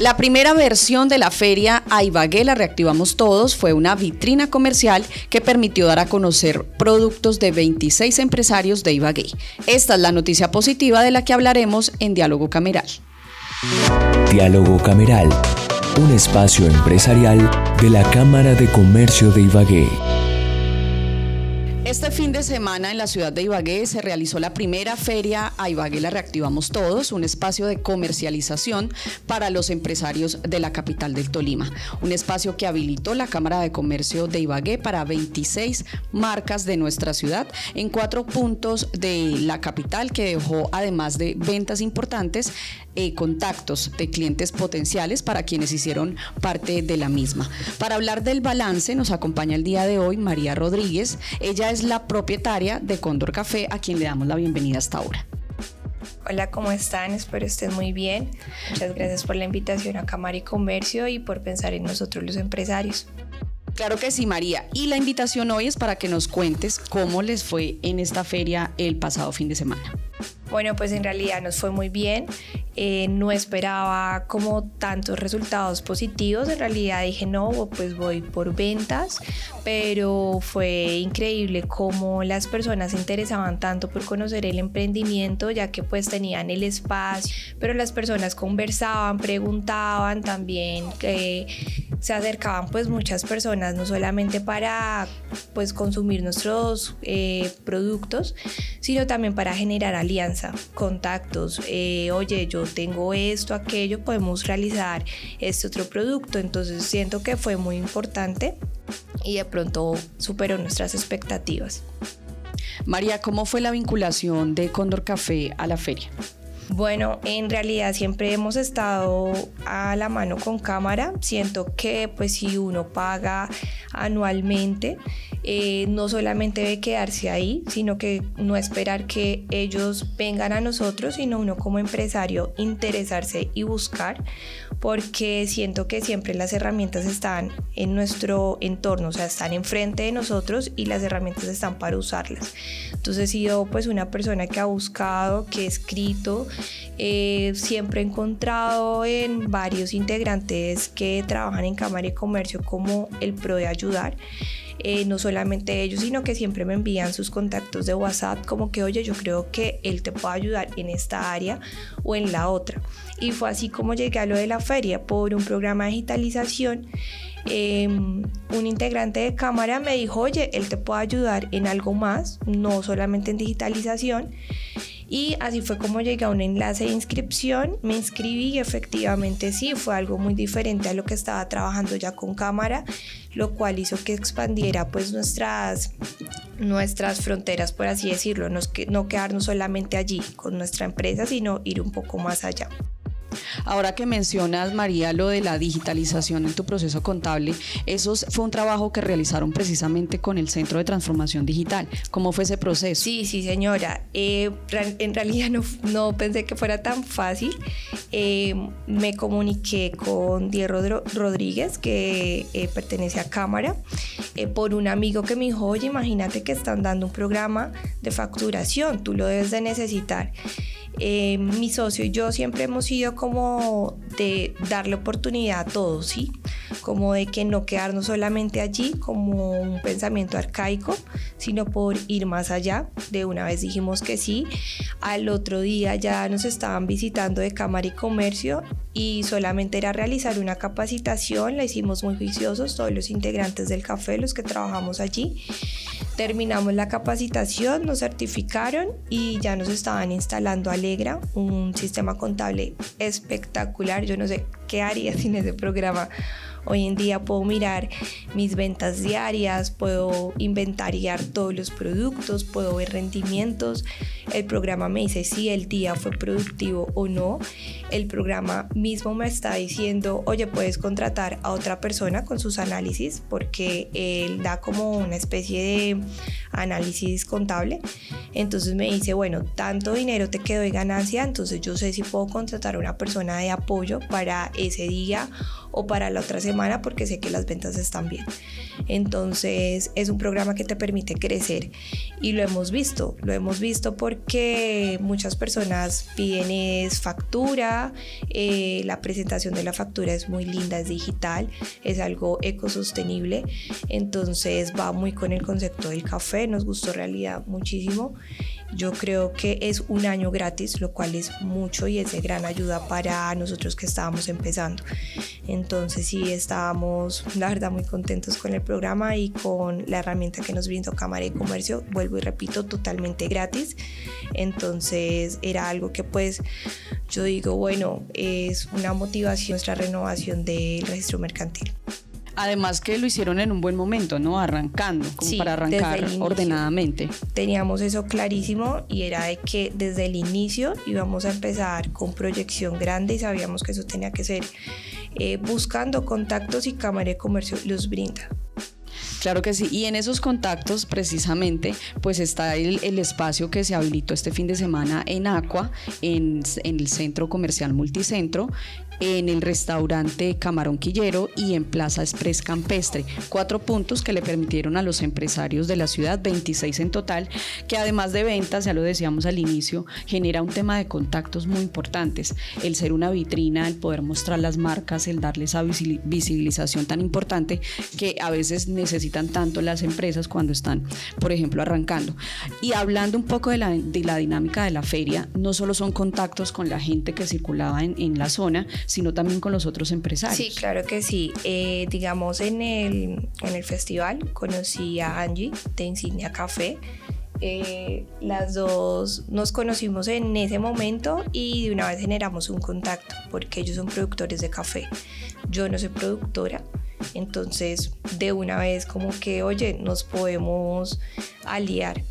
La primera versión de la feria Aibagué la reactivamos todos fue una vitrina comercial que permitió dar a conocer productos de 26 empresarios de Ibagué. Esta es la noticia positiva de la que hablaremos en Diálogo Cameral. Diálogo Cameral, un espacio empresarial de la Cámara de Comercio de Ibagué. Este fin de semana en la ciudad de Ibagué se realizó la primera feria A Ibagué la reactivamos todos, un espacio de comercialización para los empresarios de la capital del Tolima. Un espacio que habilitó la Cámara de Comercio de Ibagué para 26 marcas de nuestra ciudad en cuatro puntos de la capital que dejó además de ventas importantes eh, contactos de clientes potenciales para quienes hicieron parte de la misma. Para hablar del balance nos acompaña el día de hoy María Rodríguez. Ella es la propietaria de Condor Café a quien le damos la bienvenida hasta ahora. Hola, ¿cómo están? Espero estén muy bien. Muchas gracias por la invitación a Cámara y Comercio y por pensar en nosotros los empresarios. Claro que sí, María. Y la invitación hoy es para que nos cuentes cómo les fue en esta feria el pasado fin de semana. Bueno, pues en realidad nos fue muy bien. Eh, no esperaba como tantos resultados positivos. En realidad dije, no, pues voy por ventas, pero fue increíble cómo las personas se interesaban tanto por conocer el emprendimiento, ya que pues tenían el espacio, pero las personas conversaban, preguntaban también, que se acercaban pues muchas personas, no solamente para pues consumir nuestros eh, productos, sino también para generar alianzas contactos, eh, oye, yo tengo esto, aquello, podemos realizar este otro producto. Entonces siento que fue muy importante y de pronto superó nuestras expectativas. María, ¿cómo fue la vinculación de Condor Café a la feria? Bueno, en realidad siempre hemos estado a la mano con cámara. Siento que pues si uno paga anualmente, eh, no solamente debe quedarse ahí, sino que no esperar que ellos vengan a nosotros, sino uno como empresario interesarse y buscar, porque siento que siempre las herramientas están en nuestro entorno, o sea, están enfrente de nosotros y las herramientas están para usarlas. Entonces he sido pues una persona que ha buscado, que he escrito, eh, siempre he encontrado en varios integrantes que trabajan en Cámara de Comercio como el pro de ayudar. Eh, no solamente ellos, sino que siempre me envían sus contactos de WhatsApp como que, oye, yo creo que él te puede ayudar en esta área o en la otra. Y fue así como llegué a lo de la feria por un programa de digitalización. Em, un integrante de cámara me dijo, oye, él te puede ayudar en algo más, no solamente en digitalización. Y así fue como llegué a un enlace de inscripción, me inscribí y efectivamente sí, fue algo muy diferente a lo que estaba trabajando ya con cámara, lo cual hizo que expandiera pues nuestras, nuestras fronteras, por así decirlo, no, no quedarnos solamente allí con nuestra empresa, sino ir un poco más allá. Ahora que mencionas, María, lo de la digitalización en tu proceso contable, eso fue un trabajo que realizaron precisamente con el Centro de Transformación Digital. ¿Cómo fue ese proceso? Sí, sí, señora. Eh, en realidad no, pensé que fuera tan fácil. Eh, me comuniqué con Diego Rodríguez, que eh, pertenece a Cámara, por un amigo que me dijo, oye, imagínate que están dando un programa de facturación, tú lo debes de necesitar. Eh, mi socio y yo siempre hemos sido como de darle oportunidad a todos, ¿sí? Como de que no quedarnos solamente allí como un pensamiento arcaico, sino por ir más allá. De una vez dijimos que sí. Al otro día ya nos estaban visitando de Cámara y Comercio y solamente era realizar una capacitación. La hicimos muy juiciosos, todos los integrantes del café, los que trabajamos allí. Terminamos la capacitación, nos certificaron y ya nos estaban instalando Alegra, un sistema contable espectacular. Yo no sé qué haría sin ese programa Hoy en día puedo mirar mis ventas diarias, puedo inventariar todos los productos, puedo ver rendimientos. El programa me dice si el día fue productivo o no. El programa mismo me está diciendo, oye, puedes contratar a otra persona con sus análisis porque él da como una especie de análisis contable. Entonces me dice, bueno, tanto dinero te quedó de ganancia, entonces yo sé si puedo contratar a una persona de apoyo para ese día o para la otra semana porque sé que las ventas están bien. Entonces es un programa que te permite crecer y lo hemos visto, lo hemos visto porque muchas personas piden factura, eh, la presentación de la factura es muy linda, es digital, es algo ecosostenible, entonces va muy con el concepto del café, nos gustó realidad muchísimo yo creo que es un año gratis, lo cual es mucho y es de gran ayuda para nosotros que estábamos empezando. Entonces sí, estábamos, la verdad, muy contentos con el programa y con la herramienta que nos brindó Cámara de Comercio, vuelvo y repito, totalmente gratis. Entonces era algo que pues yo digo, bueno, es una motivación, nuestra renovación del registro mercantil. Además que lo hicieron en un buen momento, ¿no? Arrancando, como para arrancar ordenadamente. Teníamos eso clarísimo y era de que desde el inicio íbamos a empezar con proyección grande y sabíamos que eso tenía que ser eh, buscando contactos y Cámara de Comercio los brinda. Claro que sí, y en esos contactos precisamente pues está el, espacio que se habilitó este fin de semana en Aqua, en, en el centro comercial multicentro, en el restaurante Camarón Quillero y en Plaza Express Campestre. Cuatro puntos que le permitieron a los empresarios de la ciudad, 26 en total, que además de ventas, ya lo decíamos al inicio, genera un tema de contactos muy importantes. El ser una vitrina, el poder mostrar las marcas, el darle esa visibilización tan importante que a veces necesitan tanto las empresas cuando están, por ejemplo, arrancando. Y hablando un poco de la, dinámica de la feria, no solo son contactos con la gente que circulaba en, en la zona, sino también con los otros empresarios. Sí, claro que sí. Eh, digamos, en el, en el festival conocí a Angie de Insignia Café. Eh, las dos nos conocimos en ese momento y de una vez generamos un contacto porque ellos son productores de café. Yo no soy productora, entonces de una vez como que, oye, nos podemos aliar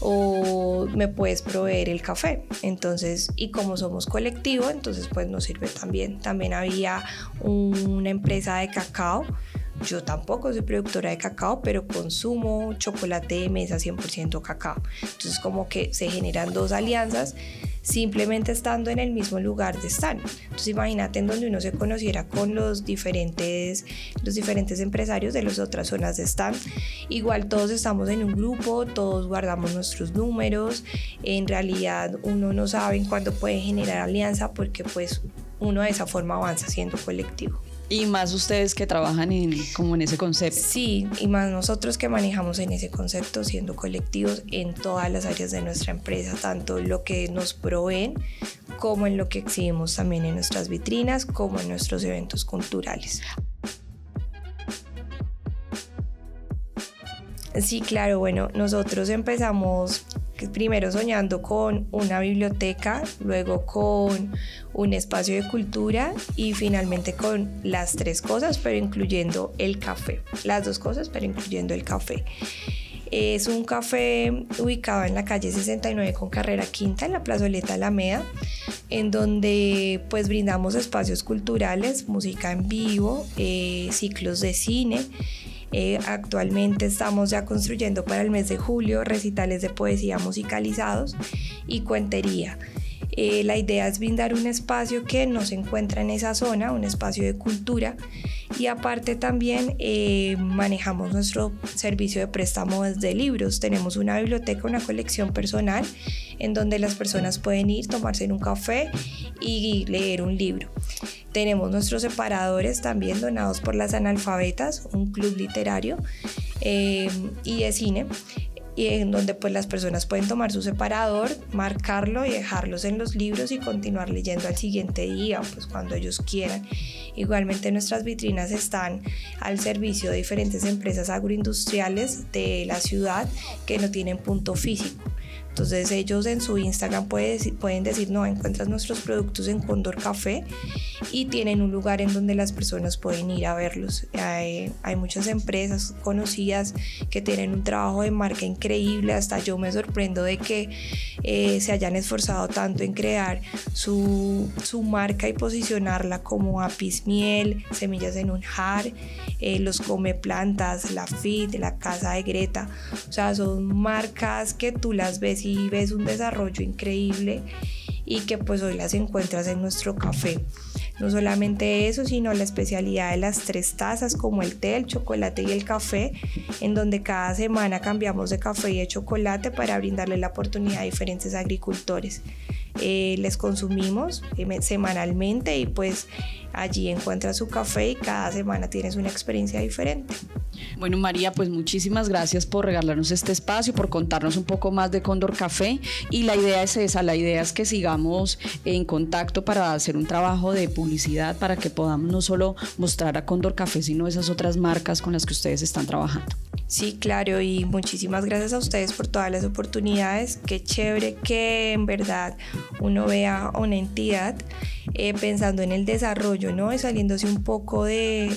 o me puedes proveer el café. Entonces, y como somos colectivo, entonces pues nos sirve también. También había una empresa de cacao. Yo tampoco soy productora de cacao, pero consumo chocolate de mesa 100% cacao. Entonces como que se generan dos alianzas simplemente estando en el mismo lugar de estar. Entonces imagínate en donde uno se conociera con los diferentes, los diferentes empresarios de las otras zonas de stand. Igual todos estamos en un grupo, todos guardamos nuestros números. En realidad uno no sabe cuándo puede generar alianza porque pues uno de esa forma avanza siendo colectivo. Y más ustedes que trabajan en, como en ese concepto. Sí, y más nosotros que manejamos en ese concepto siendo colectivos en todas las áreas de nuestra empresa, tanto lo que nos proveen como en lo que exhibimos también en nuestras vitrinas, como en nuestros eventos culturales. Sí, claro, bueno, nosotros empezamos primero soñando con una biblioteca, luego con un espacio de cultura y finalmente con las tres cosas, pero incluyendo el café. Las dos cosas, pero incluyendo el café. Es un café ubicado en la calle 69 con carrera quinta en la plazoleta Alameda, en donde pues brindamos espacios culturales, música en vivo, eh, ciclos de cine eh, actualmente estamos ya construyendo para el mes de julio recitales de poesía musicalizados y cuentería. Eh, la idea es brindar un espacio que no se encuentra en esa zona, un espacio de cultura y aparte también eh, manejamos nuestro servicio de préstamo de libros. Tenemos una biblioteca, una colección personal en donde las personas pueden ir, tomarse un café y leer un libro. Tenemos nuestros separadores también donados por las analfabetas, un club literario eh, y de cine y en donde pues las personas pueden tomar su separador, marcarlo y dejarlos en los libros y continuar leyendo al siguiente día, pues cuando ellos quieran. Igualmente nuestras vitrinas están al servicio de diferentes empresas agroindustriales de la ciudad que no tienen punto físico. Entonces ellos en su Instagram pueden decir, no, encuentras nuestros productos en Condor Café y tienen un lugar en donde las personas pueden ir a verlos. Hay, muchas empresas conocidas que tienen un trabajo de marca increíble, hasta yo me sorprendo de que eh, se hayan esforzado tanto en crear su, su, marca y posicionarla como Apis Miel, Semillas en un Jar, eh, Los Come Plantas, La Fit, La Casa de Greta. O sea, son marcas que tú las ves y ves un desarrollo increíble y que pues hoy las encuentras en nuestro café. No solamente eso, sino la especialidad de las tres tazas como el té, el chocolate y el café, en donde cada semana cambiamos de café y de chocolate para brindarle la oportunidad a diferentes agricultores. Eh, les consumimos eh, semanalmente y pues allí encuentras su café y cada semana tienes una experiencia diferente. Bueno, María, pues muchísimas gracias por regalarnos este espacio, por contarnos un poco más de Cóndor Café. Y la idea es esa, la idea es que sigamos en contacto para hacer un trabajo de publicidad para que podamos no solo mostrar a Cóndor Café, sino esas otras marcas con las que ustedes están trabajando. Sí, claro, y muchísimas gracias a ustedes por todas las oportunidades. Qué chévere que en verdad uno vea una entidad eh, pensando en el desarrollo, ¿no? Y saliéndose un poco de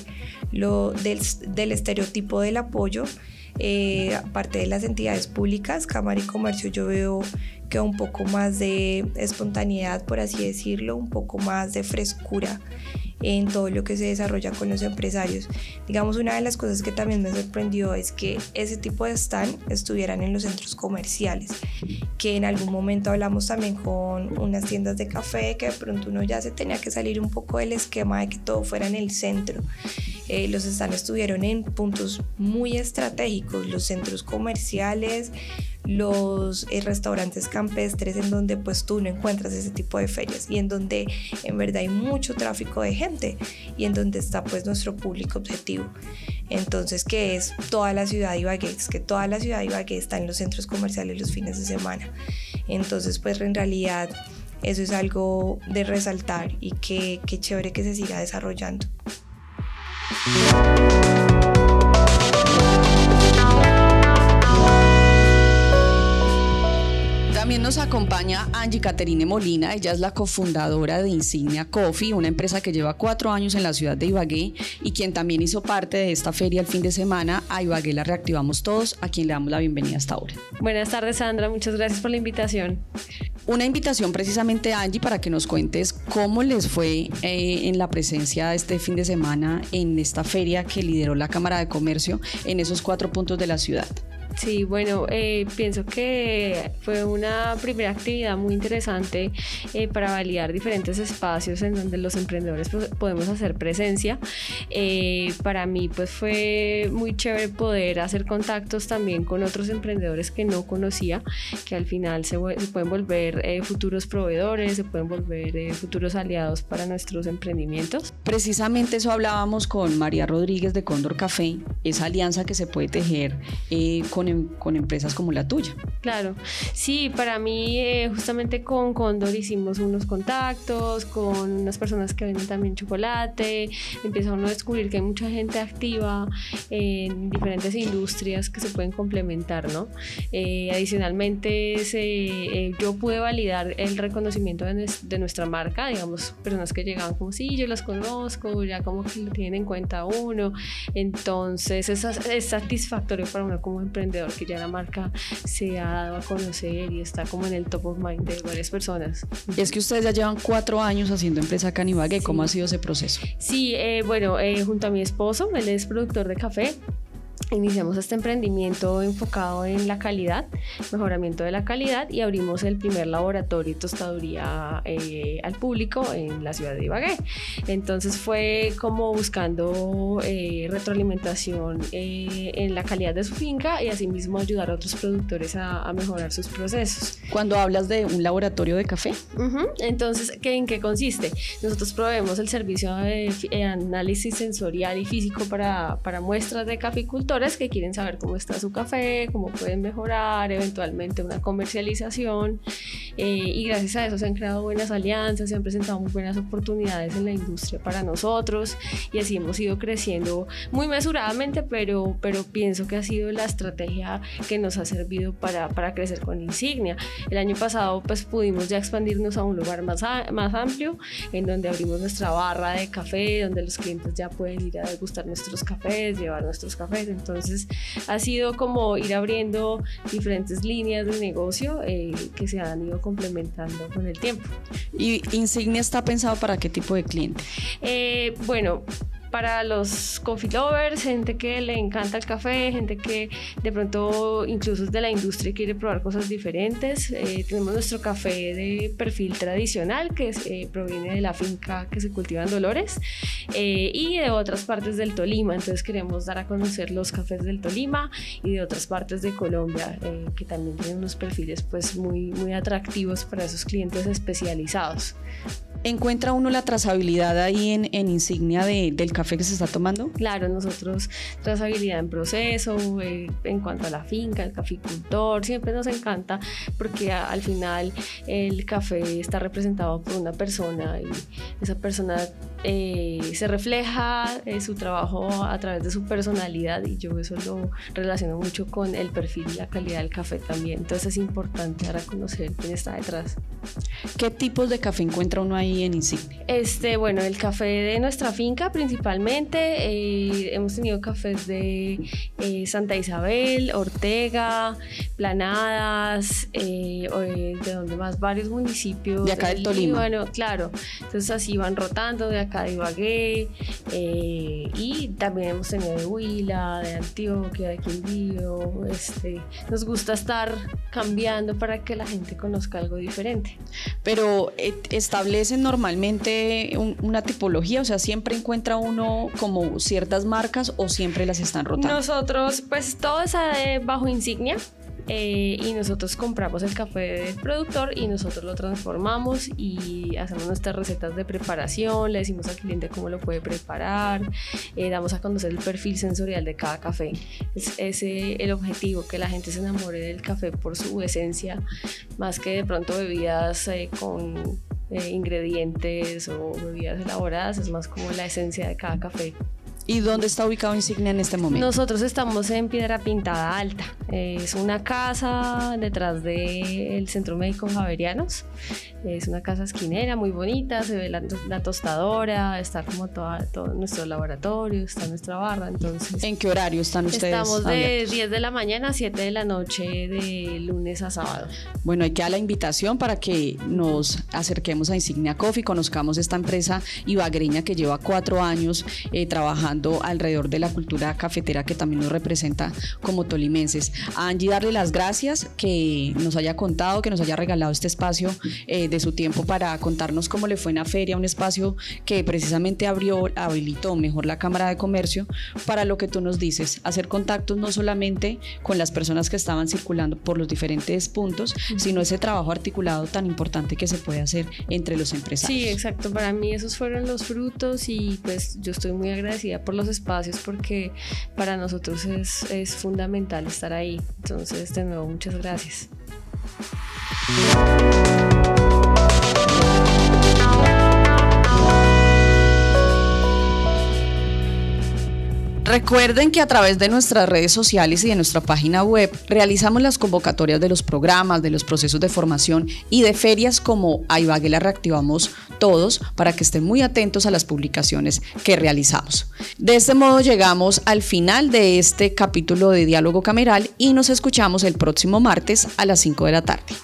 lo, del, estereotipo del apoyo. Eh, aparte de las entidades públicas, Cámara y Comercio, yo veo que un poco más de espontaneidad, por así decirlo, un poco más de frescura en todo lo que se desarrolla con los empresarios. Digamos, una de las cosas que también me sorprendió es que ese tipo de stand estuvieran en los centros comerciales, que en algún momento hablamos también con unas tiendas de café, que de pronto uno ya se tenía que salir un poco del esquema de que todo fuera en el centro. Eh, los stands estuvieron en puntos muy estratégicos, los centros comerciales, los eh, restaurantes campestres en donde pues tú no encuentras ese tipo de ferias y en donde en verdad hay mucho tráfico de gente y en donde está pues nuestro público objetivo. Entonces, que es toda la ciudad de Ibagué, es que toda la ciudad de Ibagué está en los centros comerciales los fines de semana. Entonces, pues en realidad eso es algo de resaltar y que, que chévere que se siga desarrollando. Thank you. También nos acompaña Angie Caterine Molina, ella es la cofundadora de Insignia Coffee, una empresa que lleva cuatro años en la ciudad de Ibagué y quien también hizo parte de esta feria el fin de semana. A Ibagué la reactivamos todos, a quien le damos la bienvenida hasta ahora. Buenas tardes Sandra, muchas gracias por la invitación. Una invitación precisamente Angie para que nos cuentes cómo les fue eh, en la presencia este fin de semana en esta feria que lideró la Cámara de Comercio en esos cuatro puntos de la ciudad. Sí, bueno, eh, pienso que fue una primera actividad muy interesante eh, para validar diferentes espacios en donde los emprendedores pues, podemos hacer presencia. Eh, para mí pues fue muy chévere poder hacer contactos también con otros emprendedores que no conocía, que al final se, pueden volver futuros proveedores, se pueden volver futuros aliados para nuestros emprendimientos. Precisamente eso hablábamos con María Rodríguez de Cóndor Café, esa alianza que se puede tejer con Em, con, empresas como la tuya. Claro, sí, para mí eh, justamente con Condor hicimos unos contactos con unas personas que venden también chocolate, empieza uno a descubrir que hay mucha gente activa en diferentes industrias que se pueden complementar, ¿no? Eh, adicionalmente, eh, yo pude validar el reconocimiento de, nuestra marca, digamos, personas que llegaban como, sí, yo las conozco, ya como que lo tienen en cuenta uno, entonces es, es satisfactorio para uno como emprendedor que ya la marca se ha dado a conocer y está como en el top of mind de varias personas. Y es que ustedes ya llevan cuatro años haciendo empresa Canibague, ¿cómo ha sido ese proceso? Sí, eh, bueno, eh, junto a mi esposo, él es productor de café, iniciamos este emprendimiento enfocado en la calidad, mejoramiento de la calidad y abrimos el primer laboratorio y tostaduría eh, al público en la ciudad de Ibagué. Entonces fue como buscando eh, retroalimentación eh, en la calidad de su finca y asimismo ayudar a otros productores a, mejorar sus procesos. Cuando hablas de un laboratorio de café. Entonces, ¿qué, ¿en qué consiste? Nosotros proveemos el servicio de análisis sensorial y físico para, para muestras de caficultores que quieren saber cómo está su café, cómo pueden mejorar, eventualmente una comercialización. Eh, y gracias a eso se han creado buenas alianzas, se han presentado muy buenas oportunidades en la industria para nosotros y así hemos ido creciendo muy mesuradamente, pero, pero pienso que ha sido la estrategia que nos ha servido para, para crecer con Insignia. El año pasado pues pudimos ya expandirnos a un lugar más, más amplio en donde abrimos nuestra barra de café, donde los clientes ya pueden ir a degustar nuestros cafés, llevar nuestros cafés. Entonces ha sido como ir abriendo diferentes líneas de negocio eh, que se han ido complementando con el tiempo. ¿Y Insignia está pensado para qué tipo de cliente? Eh, bueno, para los coffee lovers, gente que le encanta el café, gente que de pronto incluso es de la industria y quiere probar cosas diferentes. Eh, tenemos nuestro café de perfil tradicional que eh, proviene de la finca que se cultiva en Dolores eh, y de otras partes del Tolima. Entonces queremos dar a conocer los cafés del Tolima y de otras partes de Colombia que también tienen unos perfiles pues muy, muy atractivos para esos clientes especializados. ¿Encuentra uno la trazabilidad ahí en, en insignia de, del café que se está tomando? Claro, nosotros trazabilidad en proceso, eh, en cuanto a la finca, el caficultor, siempre nos encanta porque al final el café está representado por una persona y esa persona eh, se refleja eh, su trabajo a través de su personalidad y yo eso lo relaciono mucho con el perfil y la calidad del café también. Entonces es importante dar a conocer quién está detrás. ¿Qué tipos de café encuentra uno ahí en Insignia? Este, bueno, el café de nuestra finca principalmente. Eh, hemos tenido cafés de Santa Isabel, Ortega, Planadas, de donde más varios municipios. De acá del Tolima. Bueno, claro. Entonces así van rotando de acá de Ibagué, eh, y también hemos tenido de Huila, de Antioquia, de Quindío. Este, nos gusta estar cambiando para que la gente conozca algo diferente. Pero eh, establecen normalmente una tipología, o sea, siempre encuentra uno como ciertas marcas o siempre las están rotando. Nosotros, pues todo es bajo insignia. Eh, y nosotros compramos el café del productor y nosotros lo transformamos y hacemos nuestras recetas de preparación, le decimos al cliente cómo lo puede preparar, eh, damos a conocer el perfil sensorial de cada café. Es ese el objetivo, que la gente se enamore del café por su esencia, más que de pronto bebidas eh, con ingredientes o bebidas elaboradas, es más como la esencia de cada café. ¿Y dónde está ubicado Insignia en este momento? Nosotros estamos en Piedra Pintada Alta. Es una casa detrás del Centro Médico Javerianos. Es una casa esquinera muy bonita, se ve la, tostadora, está como todo nuestro laboratorio, está nuestra barra. Entonces, ¿En qué horario están ustedes? Estamos de 10 de la mañana a 7 de la noche de lunes a sábado. Bueno, hay que dar la invitación para que nos acerquemos a Insignia Coffee, conozcamos esta empresa ibagreña que lleva cuatro años eh, trabajando alrededor de la cultura cafetera que también nos representa como tolimenses. A Angie darle las gracias que nos haya contado, que nos haya regalado este espacio. Eh, de su tiempo para contarnos cómo le fue en la feria, un espacio que precisamente abrió, habilitó mejor la Cámara de Comercio para lo que tú nos dices, hacer contactos no solamente con las personas que estaban circulando por los diferentes puntos, sino ese trabajo articulado tan importante que se puede hacer entre los empresarios. Sí, exacto, para mí esos fueron los frutos y pues yo estoy muy agradecida por los espacios porque para nosotros es, es fundamental estar ahí. Entonces, de nuevo, muchas gracias. Recuerden que a través de nuestras redes sociales y de nuestra página web realizamos las convocatorias de los programas, de los procesos de formación y de ferias como a Ibagué la reactivamos todos para que estén muy atentos a las publicaciones que realizamos. De este modo llegamos al final de este capítulo de Diálogo Cameral y nos escuchamos el próximo martes a las 5 de la tarde.